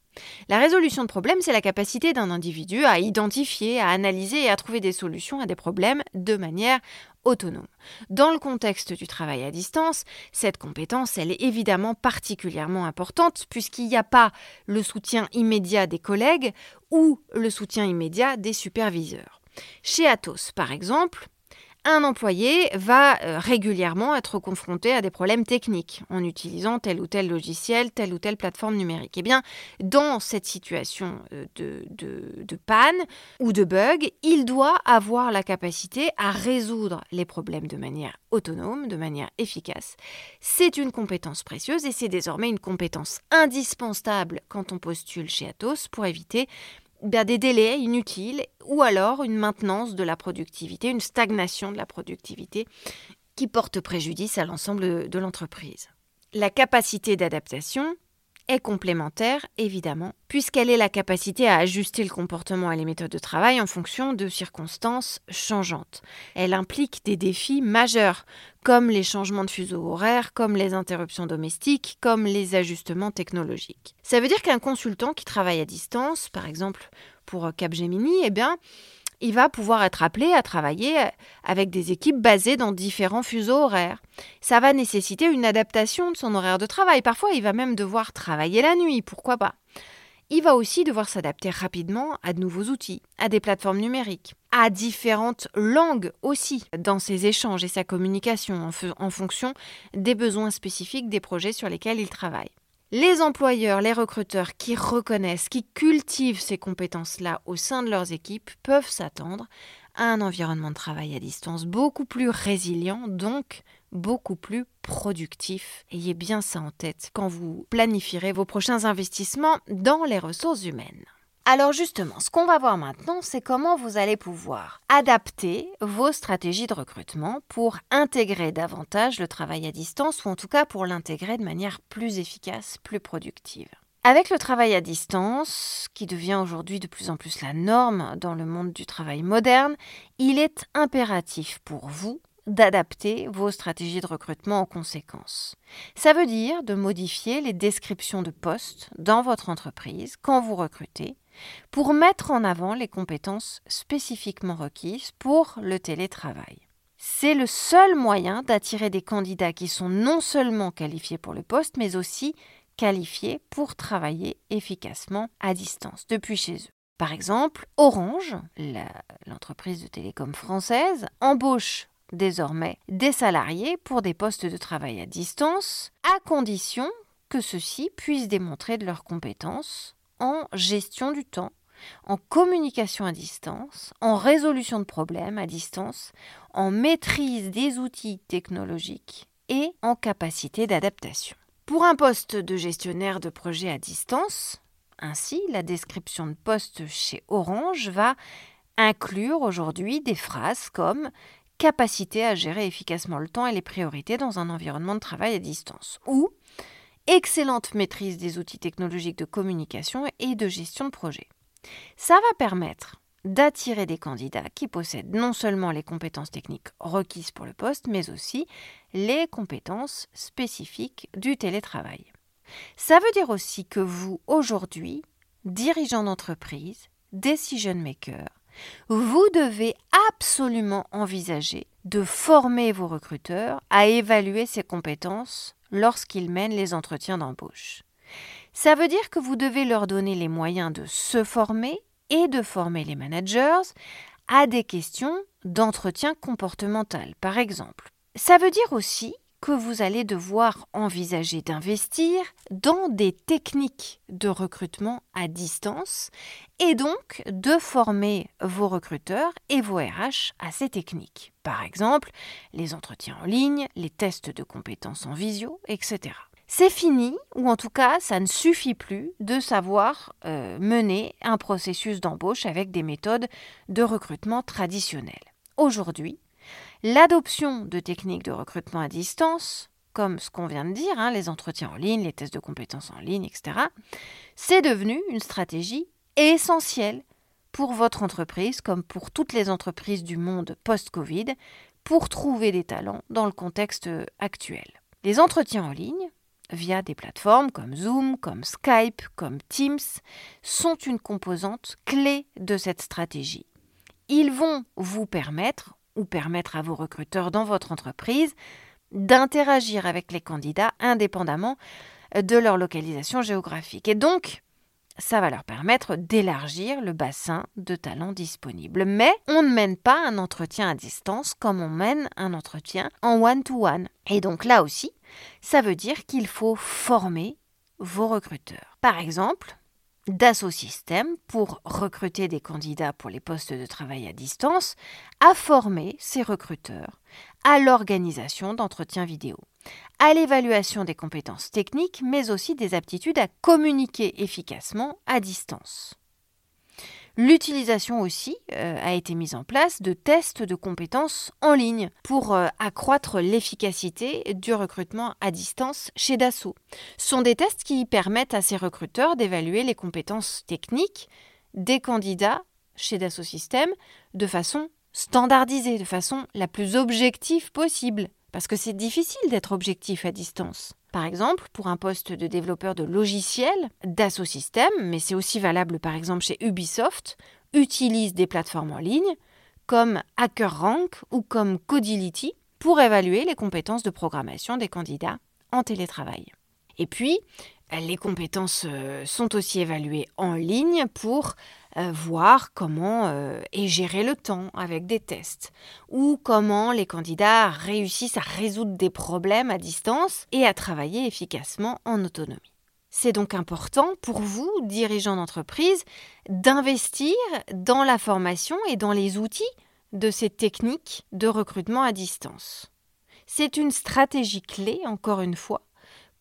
La résolution de problèmes, c'est la capacité d'un individu à identifier, à analyser et à trouver des solutions à des problèmes de manière autonome. Dans le contexte du travail à distance, cette compétence, elle est évidemment particulièrement importante puisqu'il n'y a pas le soutien immédiat des collègues ou le soutien immédiat des superviseurs. Chez Atos, par exemple, un employé va euh, régulièrement être confronté à des problèmes techniques en utilisant tel ou tel logiciel, telle ou telle plateforme numérique. Eh bien, dans cette situation euh, de, de panne ou de bug, il doit avoir la capacité à résoudre les problèmes de manière autonome, de manière efficace. C'est une compétence précieuse et c'est désormais une compétence indispensable quand on postule chez Atos pour éviter des délais inutiles ou alors une maintenance de la productivité, une stagnation de la productivité qui porte préjudice à l'ensemble de l'entreprise. La capacité d'adaptation, est complémentaire, évidemment, puisqu'elle est la capacité à ajuster le comportement et les méthodes de travail en fonction de circonstances changeantes. Elle implique des défis majeurs, comme les changements de fuseau horaire, comme les interruptions domestiques, comme les ajustements technologiques. Ça veut dire qu'un consultant qui travaille à distance, par exemple pour Capgemini, eh bien, il va pouvoir être appelé à travailler avec des équipes basées dans différents fuseaux horaires. Ça va nécessiter une adaptation de son horaire de travail. Parfois, il va même devoir travailler la nuit, pourquoi pas. Il va aussi devoir s'adapter rapidement à de nouveaux outils, à des plateformes numériques, à différentes langues aussi dans ses échanges et sa communication en, fonction des besoins spécifiques des projets sur lesquels il travaille. Les employeurs, les recruteurs qui reconnaissent, qui cultivent ces compétences-là au sein de leurs équipes peuvent s'attendre à un environnement de travail à distance beaucoup plus résilient, donc beaucoup plus productif. Ayez bien ça en tête quand vous planifierez vos prochains investissements dans les ressources humaines. Alors justement, ce qu'on va voir maintenant, c'est comment vous allez pouvoir adapter vos stratégies de recrutement pour intégrer davantage le travail à distance ou en tout cas pour l'intégrer de manière plus efficace, plus productive. Avec le travail à distance, qui devient aujourd'hui de plus en plus la norme dans le monde du travail moderne, il est impératif pour vous d'adapter vos stratégies de recrutement en conséquence. Ça veut dire de modifier les descriptions de postes dans votre entreprise quand vous recrutez pour mettre en avant les compétences spécifiquement requises pour le télétravail. C'est le seul moyen d'attirer des candidats qui sont non seulement qualifiés pour le poste, mais aussi qualifiés pour travailler efficacement à distance depuis chez eux. Par exemple, Orange, l'entreprise de télécom française, embauche désormais des salariés pour des postes de travail à distance, à condition que ceux-ci puissent démontrer de leurs compétences en gestion du temps, en communication à distance, en résolution de problèmes à distance, en maîtrise des outils technologiques et en capacité d'adaptation. Pour un poste de gestionnaire de projet à distance, ainsi, la description de poste chez Orange va inclure aujourd'hui des phrases comme capacité à gérer efficacement le temps et les priorités dans un environnement de travail à distance ou excellente maîtrise des outils technologiques de communication et de gestion de projet. Ça va permettre d'attirer des candidats qui possèdent non seulement les compétences techniques requises pour le poste, mais aussi les compétences spécifiques du télétravail. Ça veut dire aussi que vous, aujourd'hui, dirigeant d'entreprise, decision maker, vous devez absolument envisager de former vos recruteurs à évaluer ces compétences lorsqu'ils mènent les entretiens d'embauche. Ça veut dire que vous devez leur donner les moyens de se former et de former les managers à des questions d'entretien comportemental, par exemple. Ça veut dire aussi que vous allez devoir envisager d'investir dans des techniques de recrutement à distance et donc de former vos recruteurs et vos RH à ces techniques. Par exemple, les entretiens en ligne, les tests de compétences en visio, etc. C'est fini, ou en tout cas, ça ne suffit plus de savoir euh, mener un processus d'embauche avec des méthodes de recrutement traditionnelles. Aujourd'hui, L'adoption de techniques de recrutement à distance, comme ce qu'on vient de dire, hein, les entretiens en ligne, les tests de compétences en ligne, etc., c'est devenu une stratégie essentielle pour votre entreprise comme pour toutes les entreprises du monde post-Covid pour trouver des talents dans le contexte actuel. Les entretiens en ligne, via des plateformes comme Zoom, comme Skype, comme Teams, sont une composante clé de cette stratégie. Ils vont vous permettre, ou permettre à vos recruteurs dans votre entreprise, d'interagir avec les candidats indépendamment de leur localisation géographique. Et donc, ça va leur permettre d'élargir le bassin de talents disponibles. Mais on ne mène pas un entretien à distance comme on mène un entretien en one-to-one. Et donc là aussi, ça veut dire qu'il faut former vos recruteurs. Par exemple, Dassault Systèmes, pour recruter des candidats pour les postes de travail à distance, a formé ses recruteurs à l'organisation d'entretiens vidéo, à l'évaluation des compétences techniques, mais aussi des aptitudes à communiquer efficacement à distance. L'utilisation aussi euh, a été mise en place de tests de compétences en ligne pour euh, accroître l'efficacité du recrutement à distance chez Dassault. Ce sont des tests qui permettent à ces recruteurs d'évaluer les compétences techniques des candidats chez Dassault Systèmes de façon standardisée, de façon la plus objective possible. Parce que c'est difficile d'être objectif à distance. Par exemple, pour un poste de développeur de logiciels, Dassault Systèmes, mais c'est aussi valable par exemple chez Ubisoft, utilise des plateformes en ligne comme HackerRank ou comme Codility pour évaluer les compétences de programmation des candidats en télétravail. Et puis, les compétences euh, sont aussi évaluées en ligne pour euh, voir comment euh, est géré le temps avec des tests, ou comment les candidats réussissent à résoudre des problèmes à distance et à travailler efficacement en autonomie. C'est donc important pour vous, dirigeants d'entreprise, d'investir dans la formation et dans les outils de ces techniques de recrutement à distance. C'est une stratégie clé, encore une fois,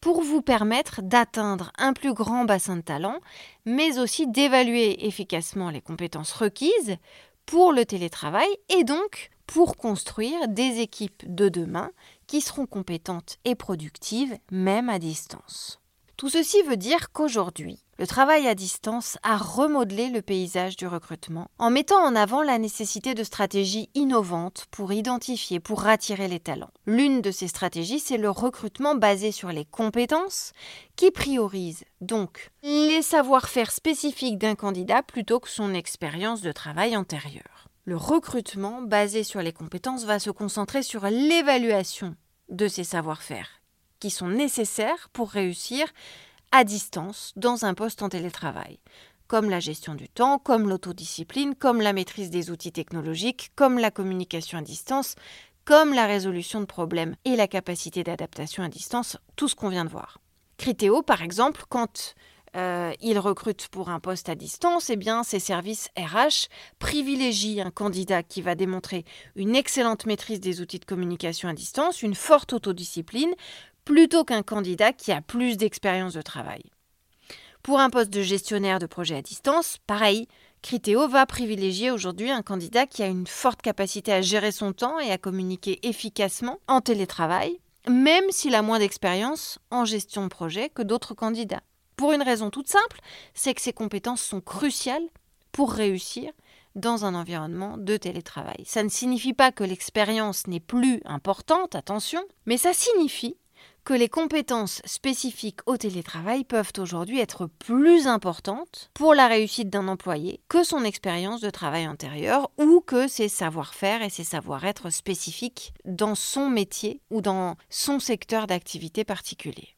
pour vous permettre d'atteindre un plus grand bassin de talent, mais aussi d'évaluer efficacement les compétences requises pour le télétravail et donc pour construire des équipes de demain qui seront compétentes et productives même à distance. Tout ceci veut dire qu'aujourd'hui, le travail à distance a remodelé le paysage du recrutement en mettant en avant la nécessité de stratégies innovantes pour identifier, pour attirer les talents. L'une de ces stratégies, c'est le recrutement basé sur les compétences qui priorise donc les savoir-faire spécifiques d'un candidat plutôt que son expérience de travail antérieure. Le recrutement basé sur les compétences va se concentrer sur l'évaluation de ces savoir-faire qui sont nécessaires pour réussir à distance dans un poste en télétravail, comme la gestion du temps, comme l'autodiscipline, comme la maîtrise des outils technologiques, comme la communication à distance, comme la résolution de problèmes et la capacité d'adaptation à distance, tout ce qu'on vient de voir. Critéo, par exemple, quand euh, il recrute pour un poste à distance, eh bien, ses services RH privilégient un candidat qui va démontrer une excellente maîtrise des outils de communication à distance, une forte autodiscipline, plutôt qu'un candidat qui a plus d'expérience de travail. Pour un poste de gestionnaire de projet à distance, pareil, Criteo va privilégier aujourd'hui un candidat qui a une forte capacité à gérer son temps et à communiquer efficacement en télétravail, même s'il a moins d'expérience en gestion de projet que d'autres candidats. Pour une raison toute simple, c'est que ces compétences sont cruciales pour réussir dans un environnement de télétravail. Ça ne signifie pas que l'expérience n'est plus importante, attention, mais ça signifie que les compétences spécifiques au télétravail peuvent aujourd'hui être plus importantes pour la réussite d'un employé que son expérience de travail antérieure ou que ses savoir-faire et ses savoir-être spécifiques dans son métier ou dans son secteur d'activité particulier.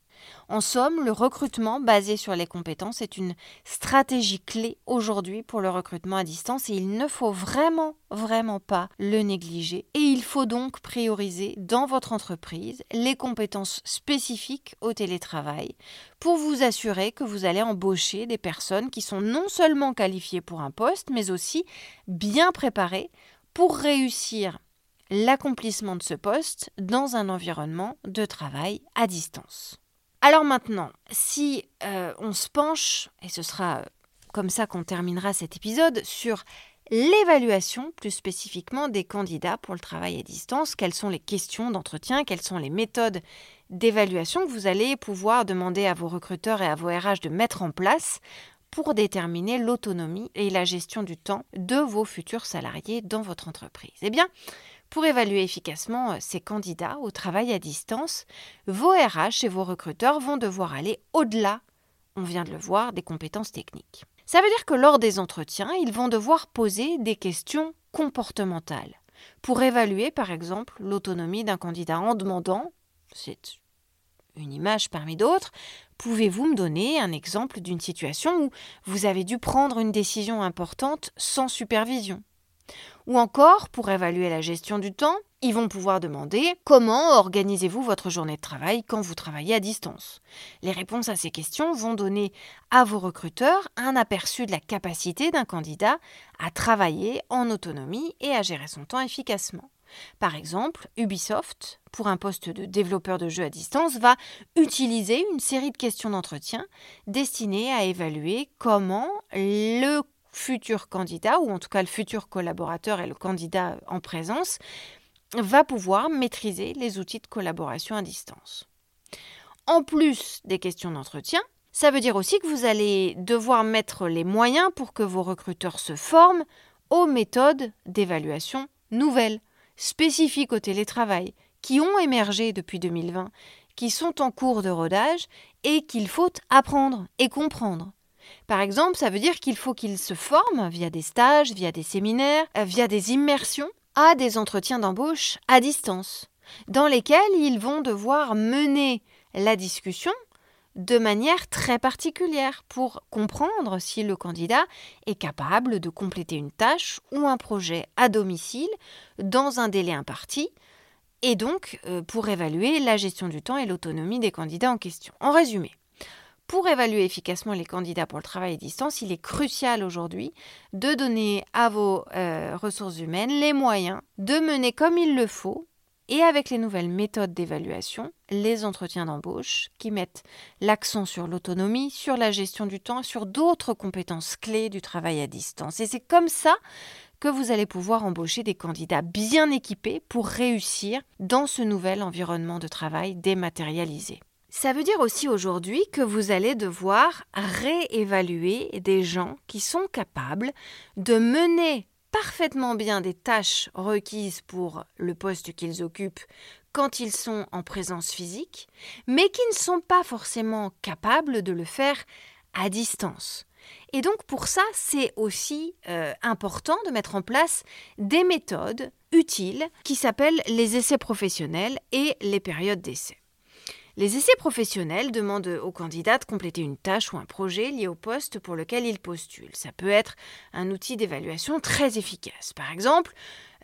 En somme, le recrutement basé sur les compétences est une stratégie clé aujourd'hui pour le recrutement à distance et il ne faut vraiment, vraiment pas le négliger. Et il faut donc prioriser dans votre entreprise les compétences spécifiques au télétravail pour vous assurer que vous allez embaucher des personnes qui sont non seulement qualifiées pour un poste, mais aussi bien préparées pour réussir l'accomplissement de ce poste dans un environnement de travail à distance. Alors maintenant, si euh, on se penche, et ce sera euh, comme ça qu'on terminera cet épisode, sur l'évaluation plus spécifiquement des candidats pour le travail à distance, quelles sont les questions d'entretien, quelles sont les méthodes d'évaluation que vous allez pouvoir demander à vos recruteurs et à vos RH de mettre en place pour déterminer l'autonomie et la gestion du temps de vos futurs salariés dans votre entreprise. Eh bien, pour évaluer efficacement euh, ces candidats au travail à distance, vos RH et vos recruteurs vont devoir aller au-delà, on vient de le voir, des compétences techniques. Ça veut dire que lors des entretiens, ils vont devoir poser des questions comportementales pour évaluer par exemple l'autonomie d'un candidat en demandant, c'est une image parmi d'autres, pouvez-vous me donner un exemple d'une situation où vous avez dû prendre une décision importante sans supervision? Ou encore, pour évaluer la gestion du temps, ils vont pouvoir demander comment organisez-vous votre journée de travail quand vous travaillez à distance? Les réponses à ces questions vont donner à vos recruteurs un aperçu de la capacité d'un candidat à travailler en autonomie et à gérer son temps efficacement. Par exemple, Ubisoft, pour un poste de développeur de jeux à distance, va utiliser une série de questions d'entretien destinées à évaluer comment le futur candidat, ou en tout cas le futur collaborateur et le candidat en présence, va pouvoir maîtriser les outils de collaboration à distance. En plus des questions d'entretien, ça veut dire aussi que vous allez devoir mettre les moyens pour que vos recruteurs se forment aux méthodes d'évaluation nouvelles, spécifiques au télétravail, qui ont émergé depuis 2020, qui sont en cours de rodage et qu'il faut apprendre et comprendre. Par exemple, ça veut dire qu'il faut qu'ils se forment via des stages, via des séminaires, euh, via des immersions, à des entretiens d'embauche à distance, dans lesquels ils vont devoir mener la discussion de manière très particulière pour comprendre si le candidat est capable de compléter une tâche ou un projet à domicile dans un délai imparti, et donc euh, pour évaluer la gestion du temps et l'autonomie des candidats en question. En résumé, pour évaluer efficacement les candidats pour le travail à distance, il est crucial aujourd'hui de donner à vos euh, ressources humaines les moyens de mener comme il le faut et avec les nouvelles méthodes d'évaluation, les entretiens d'embauche qui mettent l'accent sur l'autonomie, sur la gestion du temps, sur d'autres compétences clés du travail à distance. Et c'est comme ça que vous allez pouvoir embaucher des candidats bien équipés pour réussir dans ce nouvel environnement de travail dématérialisé. Ça veut dire aussi aujourd'hui que vous allez devoir réévaluer des gens qui sont capables de mener parfaitement bien des tâches requises pour le poste qu'ils occupent quand ils sont en présence physique, mais qui ne sont pas forcément capables de le faire à distance. Et donc pour ça, c'est aussi euh, important de mettre en place des méthodes utiles qui s'appellent les essais professionnels et les périodes d'essai. Les essais professionnels demandent aux candidats de compléter une tâche ou un projet lié au poste pour lequel ils postulent. Ça peut être un outil d'évaluation très efficace. Par exemple,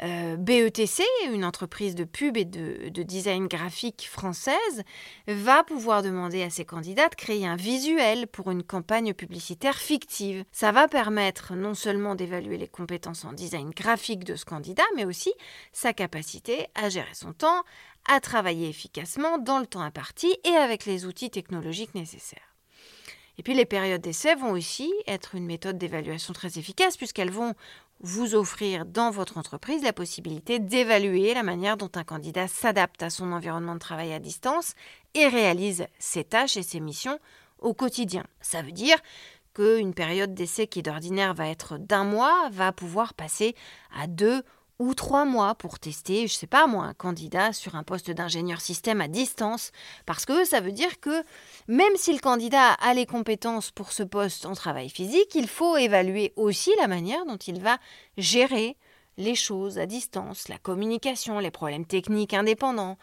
euh, BETC, une entreprise de pub et de, de, design graphique française, va pouvoir demander à ses candidats de créer un visuel pour une campagne publicitaire fictive. Ça va permettre non seulement d'évaluer les compétences en design graphique de ce candidat, mais aussi sa capacité à gérer son temps, à travailler efficacement dans le temps imparti et avec les outils technologiques nécessaires. Et puis les périodes d'essai vont aussi être une méthode d'évaluation très efficace puisqu'elles vont vous offrir dans votre entreprise la possibilité d'évaluer la manière dont un candidat s'adapte à son environnement de travail à distance et réalise ses tâches et ses missions au quotidien. Ça veut dire qu'une période d'essai qui d'ordinaire va être d'un mois va pouvoir passer à deux ou trois mois pour tester, je sais pas moi, un candidat sur un poste d'ingénieur système à distance, parce que ça veut dire que même si le candidat a les compétences pour ce poste en travail physique, il faut évaluer aussi la manière dont il va gérer les choses à distance, la communication, les problèmes techniques indépendants,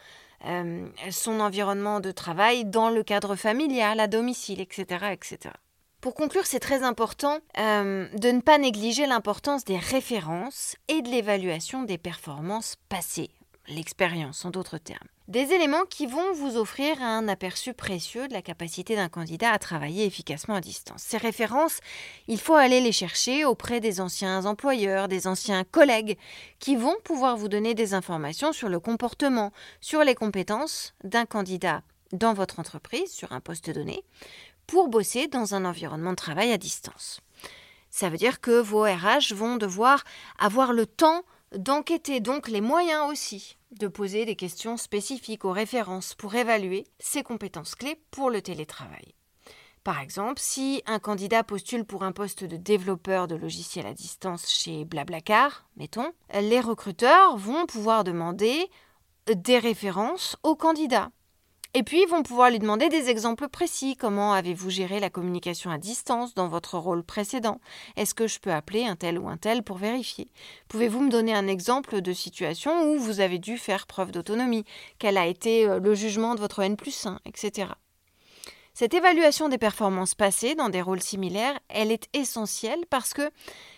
euh, son environnement de travail dans le cadre familial, à domicile, etc. etc. Pour conclure, c'est très important euh, de ne pas négliger l'importance des références et de l'évaluation des performances passées, l'expérience en d'autres termes. Des éléments qui vont vous offrir un aperçu précieux de la capacité d'un candidat à travailler efficacement à distance. Ces références, il faut aller les chercher auprès des anciens employeurs, des anciens collègues, qui vont pouvoir vous donner des informations sur le comportement, sur les compétences d'un candidat dans votre entreprise, sur un poste donné, pour bosser dans un environnement de travail à distance. Ça veut dire que vos RH vont devoir avoir le temps d'enquêter, donc les moyens aussi, de poser des questions spécifiques aux références pour évaluer ces compétences clés pour le télétravail. Par exemple, si un candidat postule pour un poste de développeur de logiciels à distance chez Blablacar, mettons, les recruteurs vont pouvoir demander des références au candidat. Et puis, ils vont pouvoir lui demander des exemples précis. Comment avez-vous géré la communication à distance dans votre rôle précédent? Est-ce que je peux appeler un tel ou un tel pour vérifier? Pouvez-vous me donner un exemple de situation où vous avez dû faire preuve d'autonomie? Quel a été euh, le jugement de votre N plus 1, etc. Cette évaluation des performances passées dans des rôles similaires, elle est essentielle parce que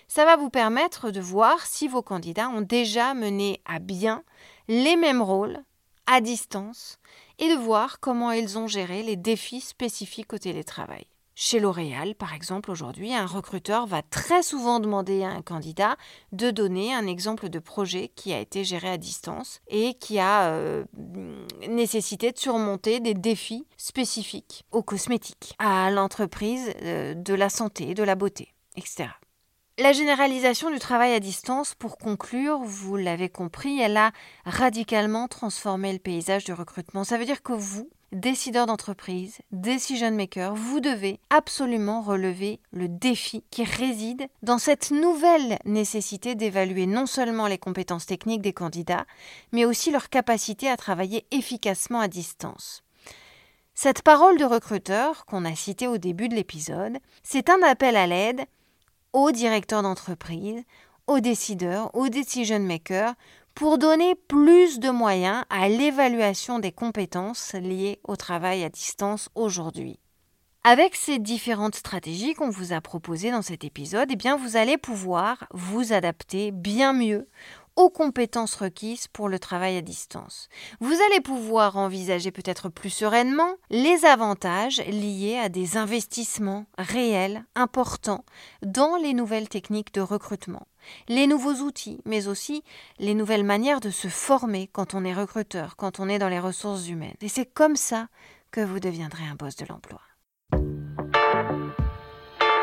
ça va vous permettre de voir si vos candidats ont déjà mené à bien les mêmes rôles à distance et de voir comment ils ont géré les défis spécifiques au télétravail. Chez L'Oréal, par exemple, aujourd'hui, un recruteur va très souvent demander à un candidat de donner un exemple de projet qui a été géré à distance et qui a euh, nécessité de surmonter des défis spécifiques aux cosmétiques, à l'entreprise euh, de la santé, de la beauté, etc. La généralisation du travail à distance, pour conclure, vous l'avez compris, elle a radicalement transformé le paysage du recrutement. Ça veut dire que vous, décideurs d'entreprise, decision makers, vous devez absolument relever le défi qui réside dans cette nouvelle nécessité d'évaluer non seulement les compétences techniques des candidats, mais aussi leur capacité à travailler efficacement à distance. Cette parole de recruteur qu'on a citée au début de l'épisode, c'est un appel à l'aide aux directeurs d'entreprise, aux décideurs, aux decision makers, pour donner plus de moyens à l'évaluation des compétences liées au travail à distance aujourd'hui. Avec ces différentes stratégies qu'on vous a proposées dans cet épisode, eh bien vous allez pouvoir vous adapter bien mieux aux compétences requises pour le travail à distance. Vous allez pouvoir envisager peut-être plus sereinement les avantages liés à des investissements réels, importants, dans les nouvelles techniques de recrutement, les nouveaux outils, mais aussi les nouvelles manières de se former quand on est recruteur, quand on est dans les ressources humaines. Et c'est comme ça que vous deviendrez un boss de l'emploi.